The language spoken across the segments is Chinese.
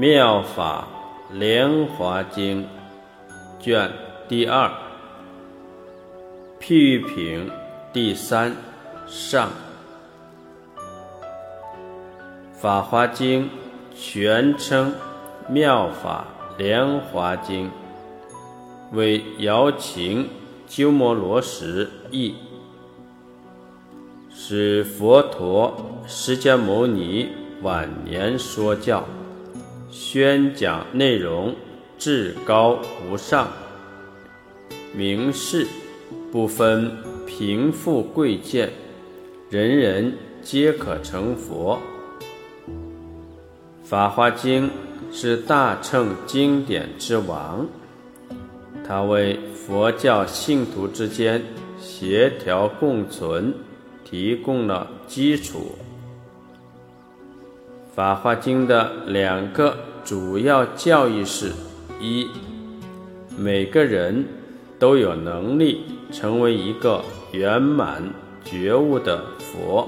妙法莲华经卷第二，譬喻品第三上。法华经全称妙法莲华经，为瑶琴鸠摩罗什译，是佛陀释迦牟尼晚年说教。宣讲内容至高无上，明示不分贫富贵贱，人人皆可成佛。《法华经》是大乘经典之王，它为佛教信徒之间协调共存提供了基础。《法华经》的两个主要教义是：一，每个人都有能力成为一个圆满觉悟的佛；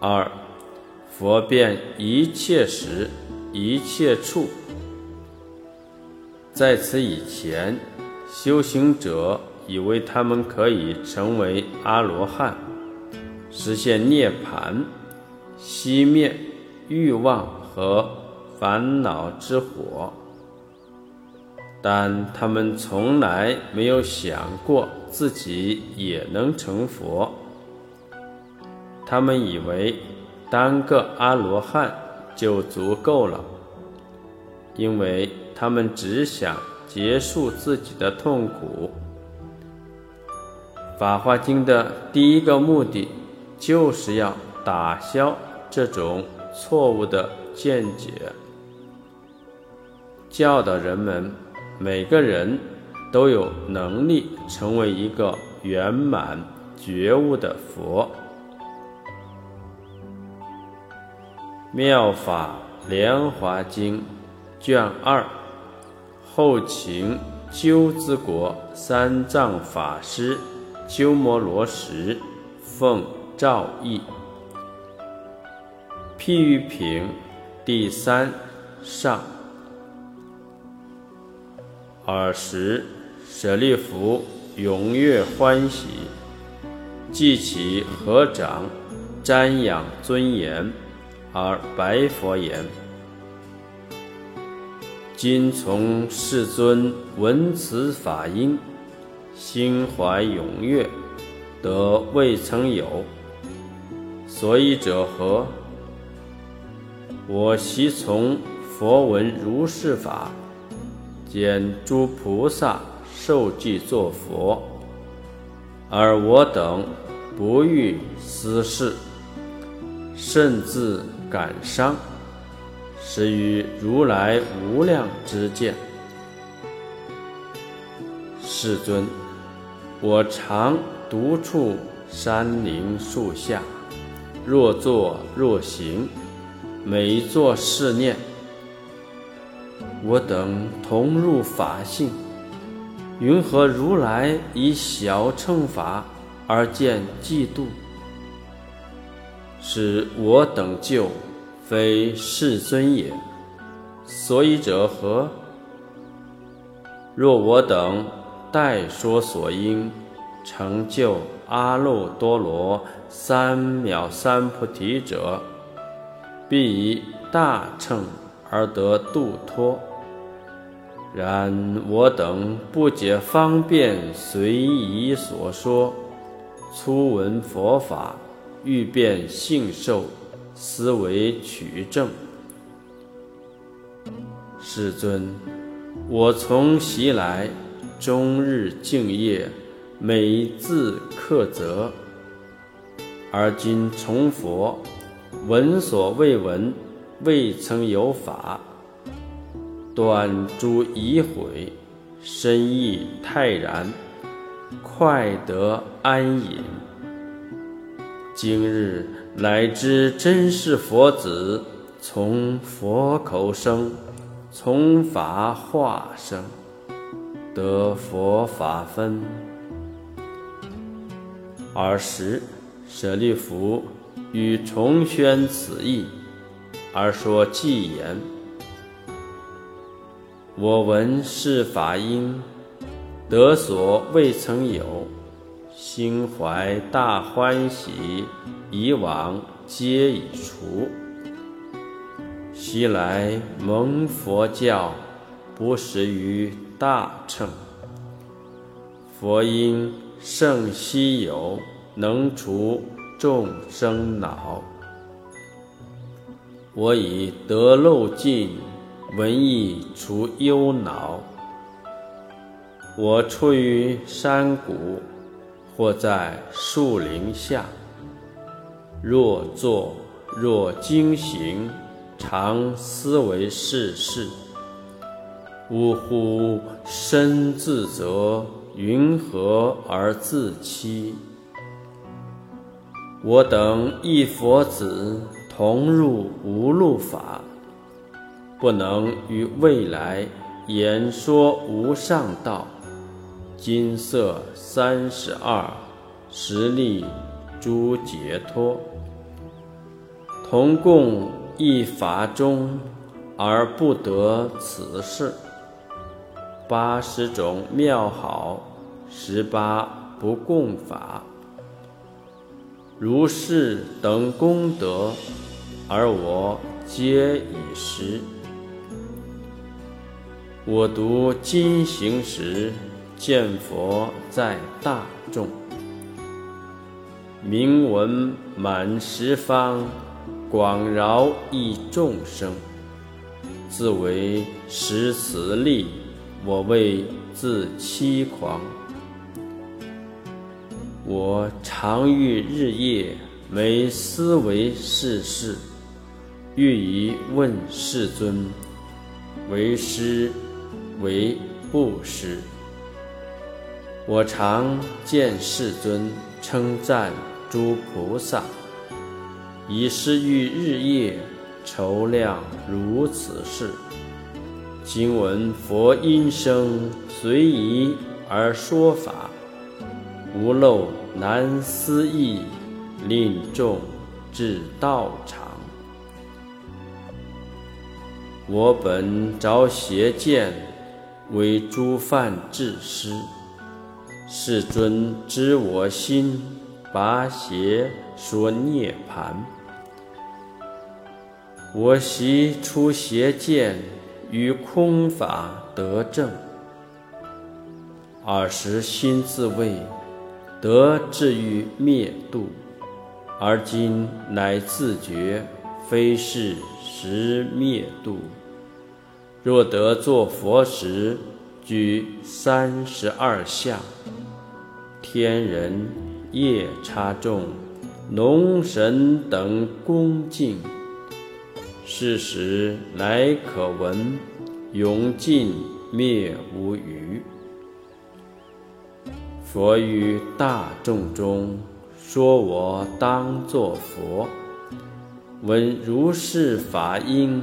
二，佛遍一切时、一切处。在此以前，修行者以为他们可以成为阿罗汉，实现涅槃。熄灭欲望和烦恼之火，但他们从来没有想过自己也能成佛。他们以为当个阿罗汉就足够了，因为他们只想结束自己的痛苦。《法华经》的第一个目的就是要打消。这种错误的见解，教导人们每个人都有能力成为一个圆满觉悟的佛。《妙法莲华经》卷二，后秦鸠兹国三藏法师鸠摩罗什奉诏译。譬喻品第三上。尔时，舍利弗踊跃欢喜，记起合掌，瞻仰尊严，而白佛言：“今从世尊闻此法音，心怀踊跃，得未曾有。所以者何？”我昔从佛闻如是法，见诸菩萨受记作佛，而我等不欲思事，甚自感伤，是于如来无量之见。世尊，我常独处山林树下，若坐若行。每作是念，我等同入法性，云何如来以小乘法而见嫉妒？是我等救，非世尊也。所以者何？若我等代说所因，成就阿耨多罗三藐三菩提者。必以大乘而得度脱。然我等不解方便随意所说，初闻佛法，欲辨信受，思维取证。世尊，我从昔来终日敬业，每字克责，而今从佛。闻所未闻，未曾有法，断诸疑悔，深意泰然，快得安隐。今日乃知真是佛子，从佛口生，从法化生，得佛法分。尔时，舍利弗。与重宣此意，而说偈言：“我闻是法因，得所未曾有，心怀大欢喜，以往皆已除。昔来蒙佛教，不识于大乘。佛因甚稀有，能除众生恼。我以得漏尽，闻意除忧恼。我出于山谷，或在树林下，若坐若经行。常思维世事，呜呼！身自责，云何而自欺？我等一佛子，同入无路法，不能于未来言说无上道。金色三十二，实力诸解脱，同共。一法中而不得此事，八十种妙好，十八不共法。如是等功德，而我皆已识。我读经行时，见佛在大众，名闻满十方。广饶益众生，自为实此力，我为自欺狂。我常欲日夜，每思维世事，欲以问世尊：为师，为布施？我常见世尊称赞诸菩萨。以是欲日夜筹量如此事。今闻佛音声随宜而说法，无漏难思议，令众至道场。我本着邪见，为诸犯治师。世尊知我心，拔邪说涅盘。我习出邪见，于空法得正。尔时心自谓得至于灭度，而今乃自觉非是实灭度。若得作佛时，居三十二相，天人、夜叉众、龙神等恭敬。是时乃可闻，永尽灭无余。佛于大众中说：“我当作佛，闻如是法音，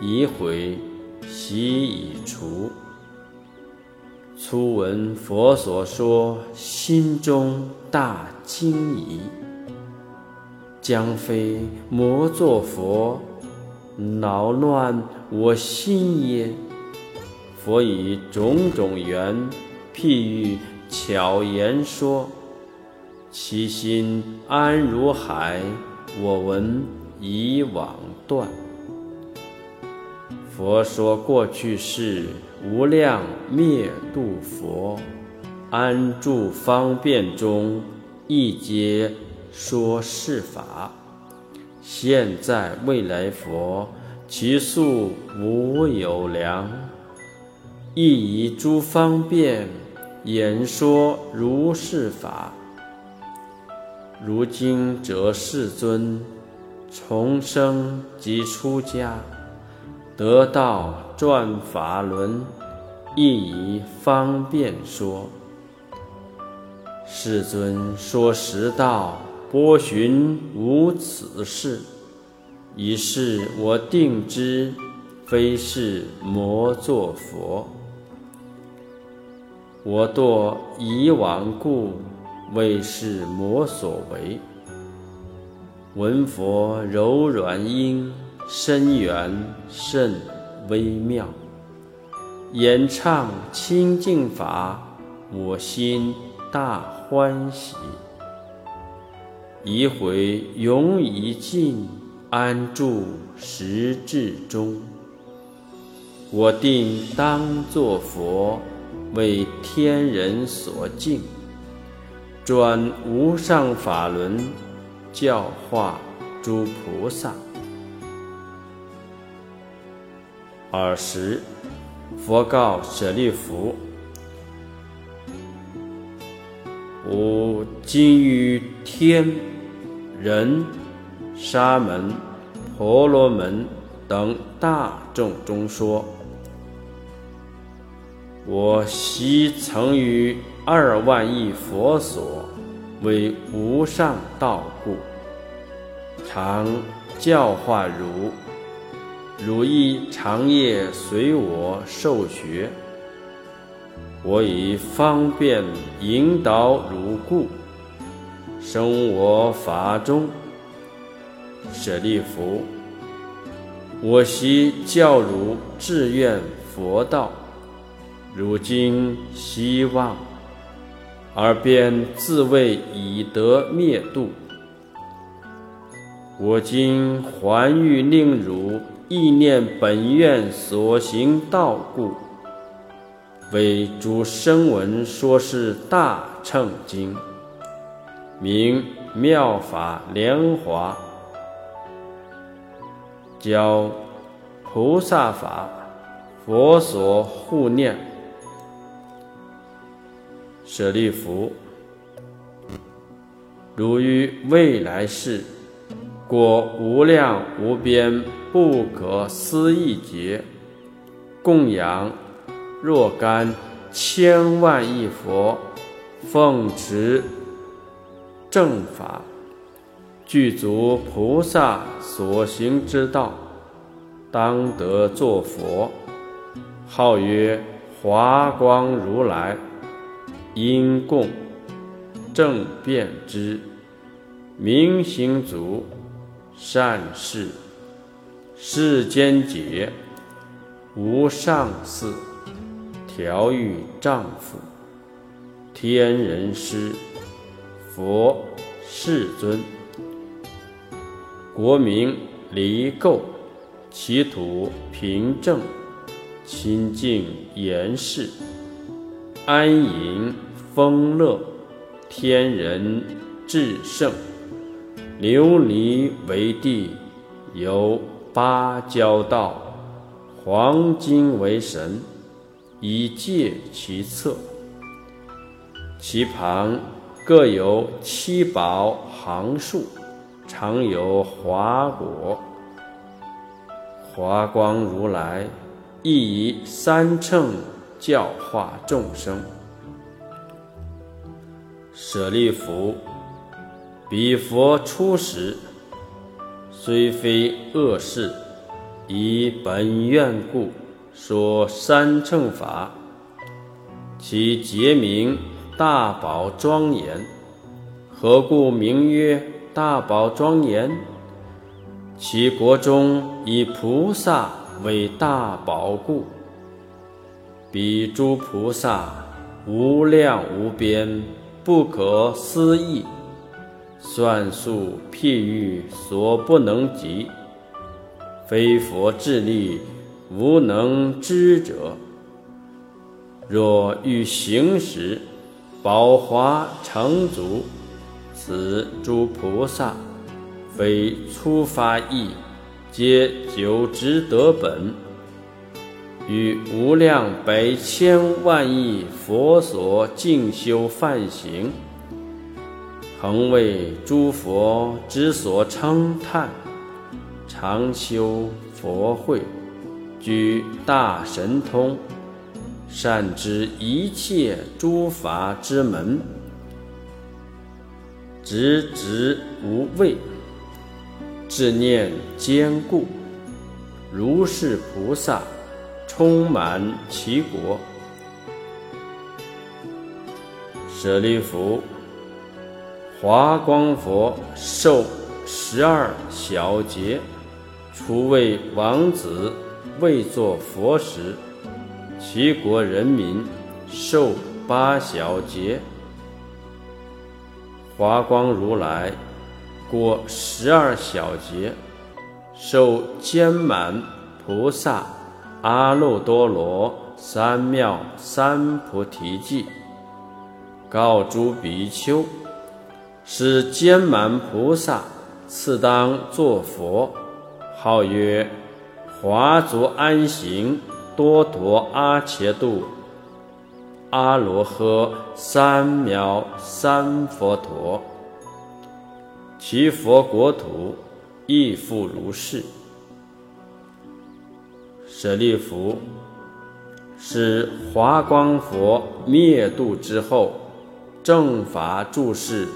已毁，习已除。初闻佛所说，心中大惊疑，将非魔作佛。”恼乱我心耶？佛以种种缘譬喻巧言说，其心安如海，我闻已往断。佛说过去世无量灭度佛，安住方便中，一皆说是法。现在未来佛，其数无有量，亦以诸方便言说如是法。如今则世尊重生即出家，得道转法轮，亦以方便说。世尊说十道。波旬无此事，以是我定知，非是魔作佛。我堕以往故，为是魔所为。闻佛柔软音，深远甚微妙。演唱清净法，我心大欢喜。一回永已尽，安住实质中。我定当作佛，为天人所敬，转无上法轮，教化诸菩萨。尔时，佛告舍利弗。吾今于天、人、沙门、婆罗门等大众中说：我昔曾于二万亿佛所为无上道故，常教化汝，汝亦长夜随我受学。我以方便引导汝故，生我法中。舍利弗，我昔教汝志愿佛道，如今希望，而便自谓以得灭度。我今还欲令汝意念本愿所行道故。为诸声闻说是大乘经，名妙法莲华，教菩萨法，佛所护念。舍利弗，如于未来世，果无量无边不可思议劫，供养。若干千万亿佛奉持正法，具足菩萨所行之道，当得作佛，号曰华光如来，因供正遍之，明行足，善事，世间解，无上士。调御丈夫，天人师，佛世尊，国名离垢，其土平正，清净严饰，安隐丰乐，天人至圣，琉璃为地，有芭蕉道，黄金为神。以借其侧，其旁各有七宝行树，常有华果。华光如来亦以三乘教化众生。舍利弗，彼佛出时，虽非恶事，以本愿故。说三乘法，其节名大宝庄严。何故名曰大宝庄严？其国中以菩萨为大宝故。彼诸菩萨无量无边，不可思议，算数譬喻所不能及，非佛智力。无能知者，若欲行时，宝华成足，此诸菩萨非初发意，皆久执得本，与无量百千万亿佛所静修梵行，恒为诸佛之所称叹，常修佛慧。具大神通，善知一切诸法之门，直直无畏，智念坚固，如是菩萨充满其国。舍利弗，华光佛受十二小劫。除为王子，未作佛时，齐国人民受八小劫。华光如来过十二小劫，受坚满菩萨阿耨多罗三藐三菩提记，告诸比丘：是坚满菩萨，次当作佛，号曰华足安行多陀阿伽度。阿罗诃三藐三佛陀，其佛国土亦复如是。舍利弗，是华光佛灭度之后，正法住世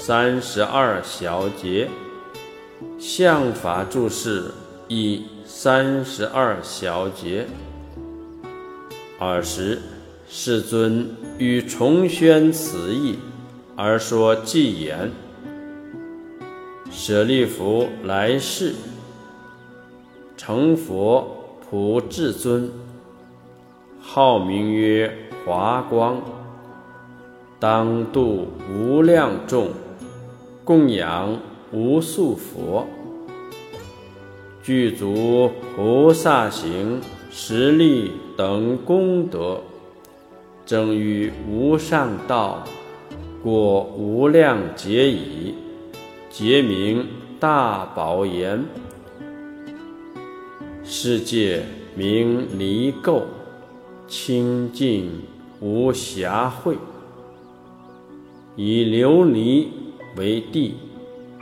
三十二小节，相法注释一三十二小节。尔时。世尊欲重宣此意，而说偈言：“舍利弗，来世成佛普至尊，号名曰华光，当度无量众，供养无数佛，具足菩萨行、实力等功德。”正于无上道，果无量劫矣。劫名大宝言，世界名离垢，清净无瑕秽。以琉璃为地，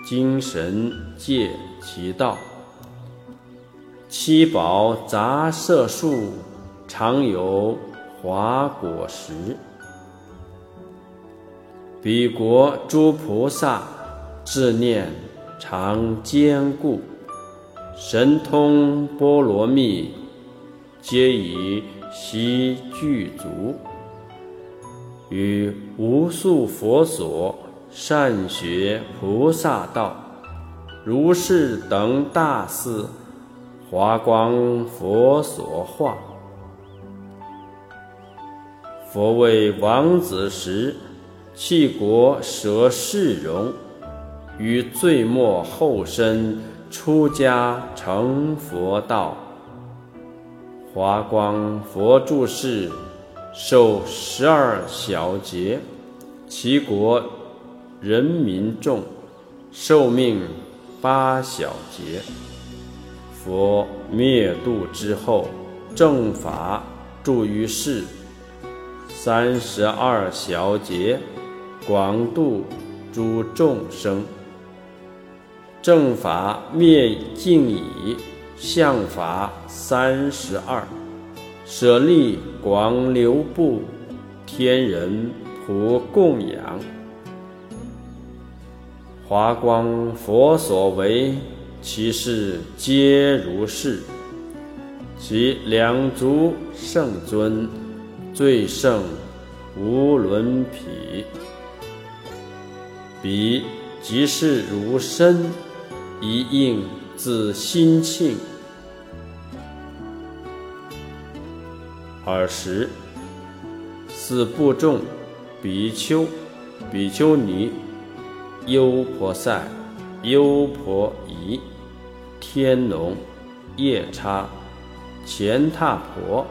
精神界其道。七宝杂色树，常有。华果实，彼国诸菩萨智念常坚固，神通波罗蜜皆以悉具足，与无数佛所善学菩萨道，如是等大寺，华光佛所化。佛为王子时，弃国舍世容，于最末后身出家成佛道。华光佛住世，受十二小劫，其国人民众寿命八小劫。佛灭度之后，正法住于世。三十二小劫，广度诸众生。正法灭尽已，相法三十二，舍利广流布，天人普供养。华光佛所为，其事皆如是。其两足圣尊。最胜无伦匹，彼即是如身，一应自心庆。尔时，四部众比丘、比丘尼、优婆塞、优婆夷、天龙、夜叉、乾闼婆、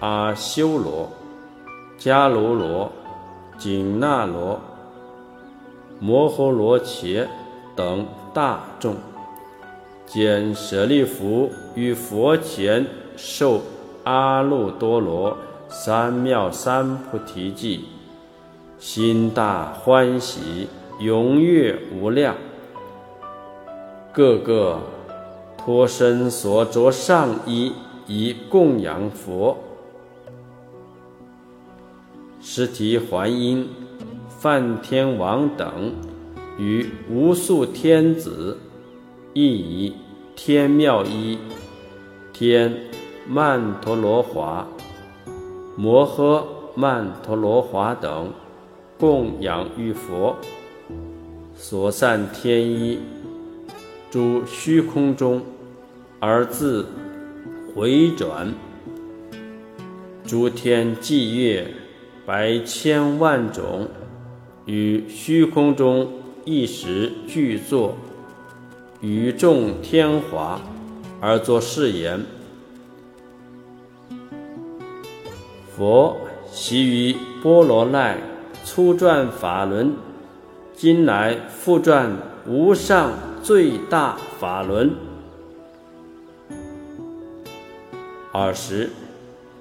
阿修罗。迦卢罗、紧那罗、摩诃罗伽等大众，见舍利弗于佛前受阿耨多罗三藐三菩提记，心大欢喜，踊跃无量，个个脱身所着上衣以供养佛。尸提还因、梵天王等与无数天子，亦以天妙衣、天曼陀罗华、摩诃曼陀罗华等供养于佛，所散天衣，诸虚空中而自回转。诸天霁月百千万种，于虚空中一时具作，与众天华而作誓言。佛习于波罗奈初转法轮，今来复转无上最大法轮。二十。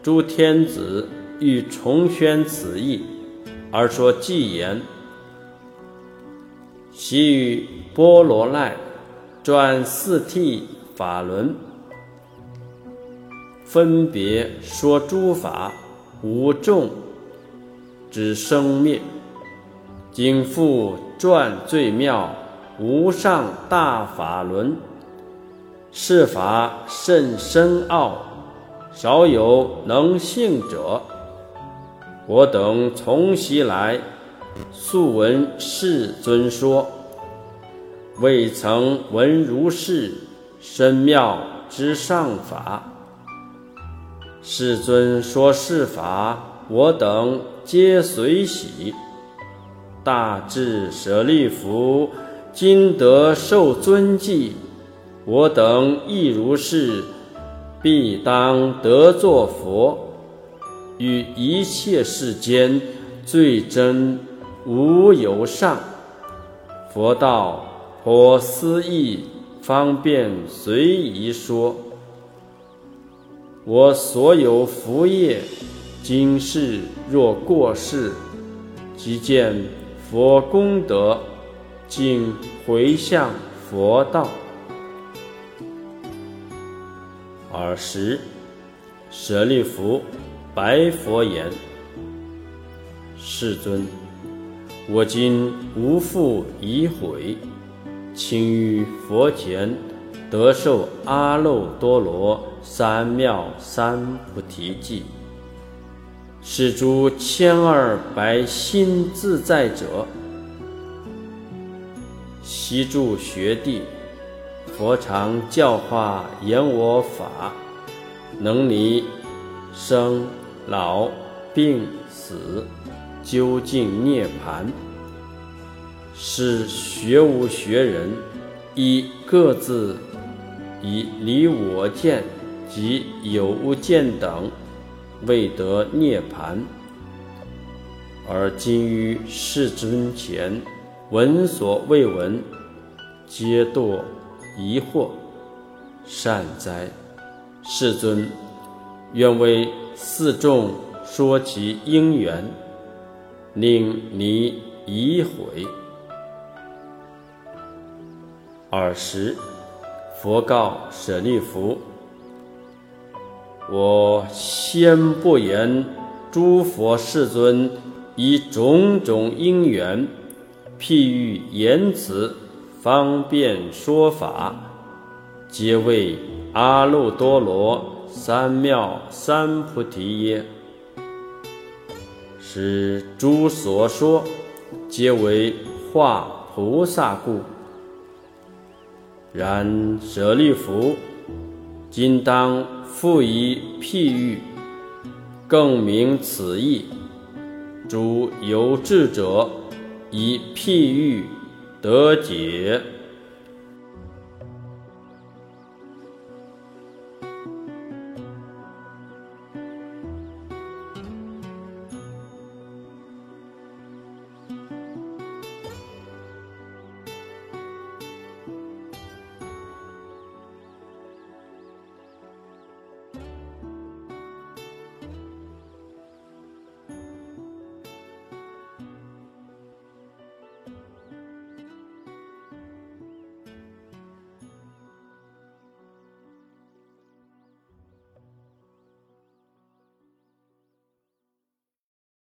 诸天子欲重宣此意，而说偈言：“昔于波罗奈转四谛法轮，分别说诸法无众之生灭，今复转最妙无上大法轮，是法甚深奥。”少有能信者，我等从昔来素闻世尊说，未曾闻如是深妙之上法。世尊说是法，我等皆随喜。大智舍利弗，今得受尊记，我等亦如是。必当得作佛，与一切世间最真无有上。佛道颇思议，方便随意说。我所有福业，今世若过世，即见佛功德，尽回向佛道。尔时，舍利弗白佛言：“世尊，我今无复疑悔，请于佛前得受阿耨多罗三藐三菩提记。是诸千二百心自在者，悉住学地。”佛常教化言我法，能离生老病死，究竟涅盘。是学无学人，以各自以离我见及有无见等，未得涅盘，而今于世尊前闻所未闻，皆堕。疑惑，善哉，世尊，愿为四众说其因缘，令你疑悔。尔时，佛告舍利弗：“我先不言，诸佛世尊以种种因缘，譬喻言辞。”方便说法，皆为阿耨多罗三藐三菩提耶？是诸所说，皆为化菩萨故。然舍利弗，今当复以譬喻，更明此意。诸有智者，以譬喻。得解。